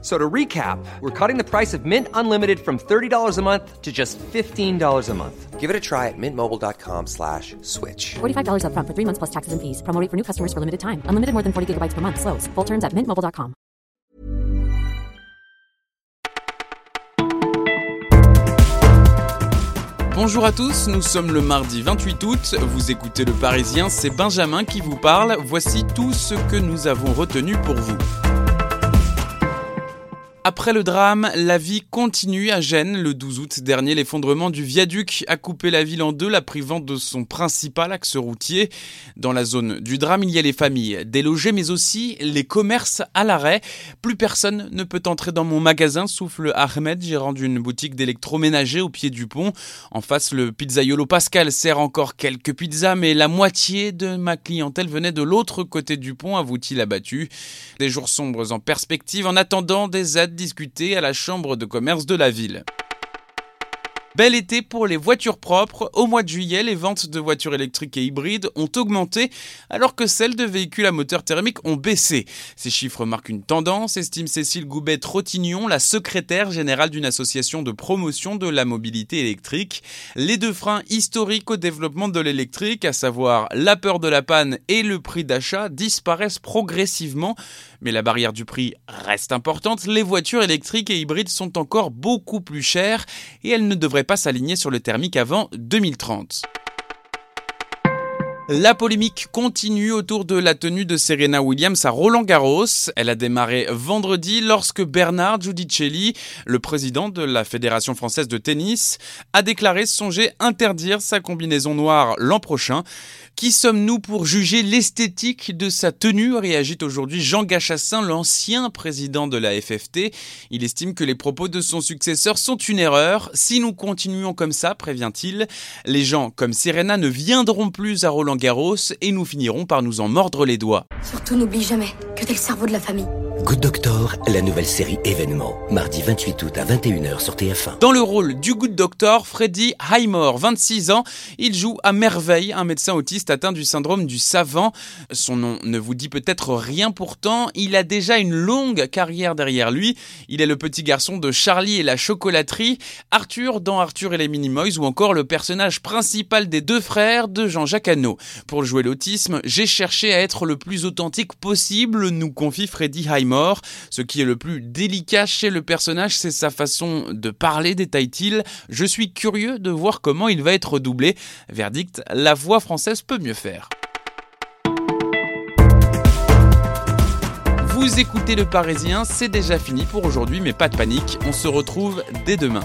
So to recap, we're cutting the price of Mint Unlimited from $30 a month to just $15 a month. Give it a try at mintmobile.com slash switch. $45 upfront for three months plus taxes and fees. Promo rate for new customers for limited time. Unlimited more than 40 gigabytes per month. Slows. Full terms at mintmobile.com. Bonjour à tous, nous sommes le mardi 28 août, vous écoutez le Parisien, c'est Benjamin qui vous parle, voici tout ce que nous avons retenu pour vous. Après le drame, la vie continue à Gênes. Le 12 août dernier, l'effondrement du viaduc a coupé la ville en deux, la privant de son principal axe routier. Dans la zone du drame, il y a les familles délogées, mais aussi les commerces à l'arrêt. Plus personne ne peut entrer dans mon magasin, souffle Ahmed, gérant d'une boutique d'électroménager au pied du pont. En face, le pizzaiolo Pascal sert encore quelques pizzas, mais la moitié de ma clientèle venait de l'autre côté du pont, avoue-t-il abattu. Des jours sombres en perspective, en attendant des aides discutées à la chambre de commerce de la ville. Bel été pour les voitures propres. Au mois de juillet, les ventes de voitures électriques et hybrides ont augmenté alors que celles de véhicules à moteur thermique ont baissé. Ces chiffres marquent une tendance, estime Cécile Goubet-Trottignon, la secrétaire générale d'une association de promotion de la mobilité électrique. Les deux freins historiques au développement de l'électrique, à savoir la peur de la panne et le prix d'achat, disparaissent progressivement. Mais la barrière du prix reste importante. Les voitures électriques et hybrides sont encore beaucoup plus chères et elles ne devraient pas s'aligner sur le thermique avant 2030. La polémique continue autour de la tenue de Serena Williams à Roland Garros. Elle a démarré vendredi lorsque Bernard Giudicelli, le président de la Fédération française de tennis, a déclaré songer interdire sa combinaison noire l'an prochain. Qui sommes-nous pour juger l'esthétique de sa tenue réagit aujourd'hui Jean Gachassin, l'ancien président de la FFT. Il estime que les propos de son successeur sont une erreur. Si nous continuons comme ça, prévient-il, les gens comme Serena ne viendront plus à Roland Et nous finirons par nous en mordre les doigts. Surtout n'oublie jamais que t'es le cerveau de la famille. Good Doctor, la nouvelle série événement. Mardi 28 août à 21h sur TF1. Dans le rôle du Good Doctor, Freddy Highmore, 26 ans, il joue à merveille un médecin autiste atteint du syndrome du savant. Son nom ne vous dit peut-être rien pourtant, il a déjà une longue carrière derrière lui. Il est le petit garçon de Charlie et la chocolaterie, Arthur dans Arthur et les Minimoys ou encore le personnage principal des deux frères de Jean-Jacques Hano. Pour jouer l'autisme, j'ai cherché à être le plus authentique possible, nous confie Freddy Highmore. Ce qui est le plus délicat chez le personnage, c'est sa façon de parler, détaille-t-il. Je suis curieux de voir comment il va être doublé. Verdict, la voix française peut mieux faire. Vous écoutez Le Parisien, c'est déjà fini pour aujourd'hui, mais pas de panique, on se retrouve dès demain.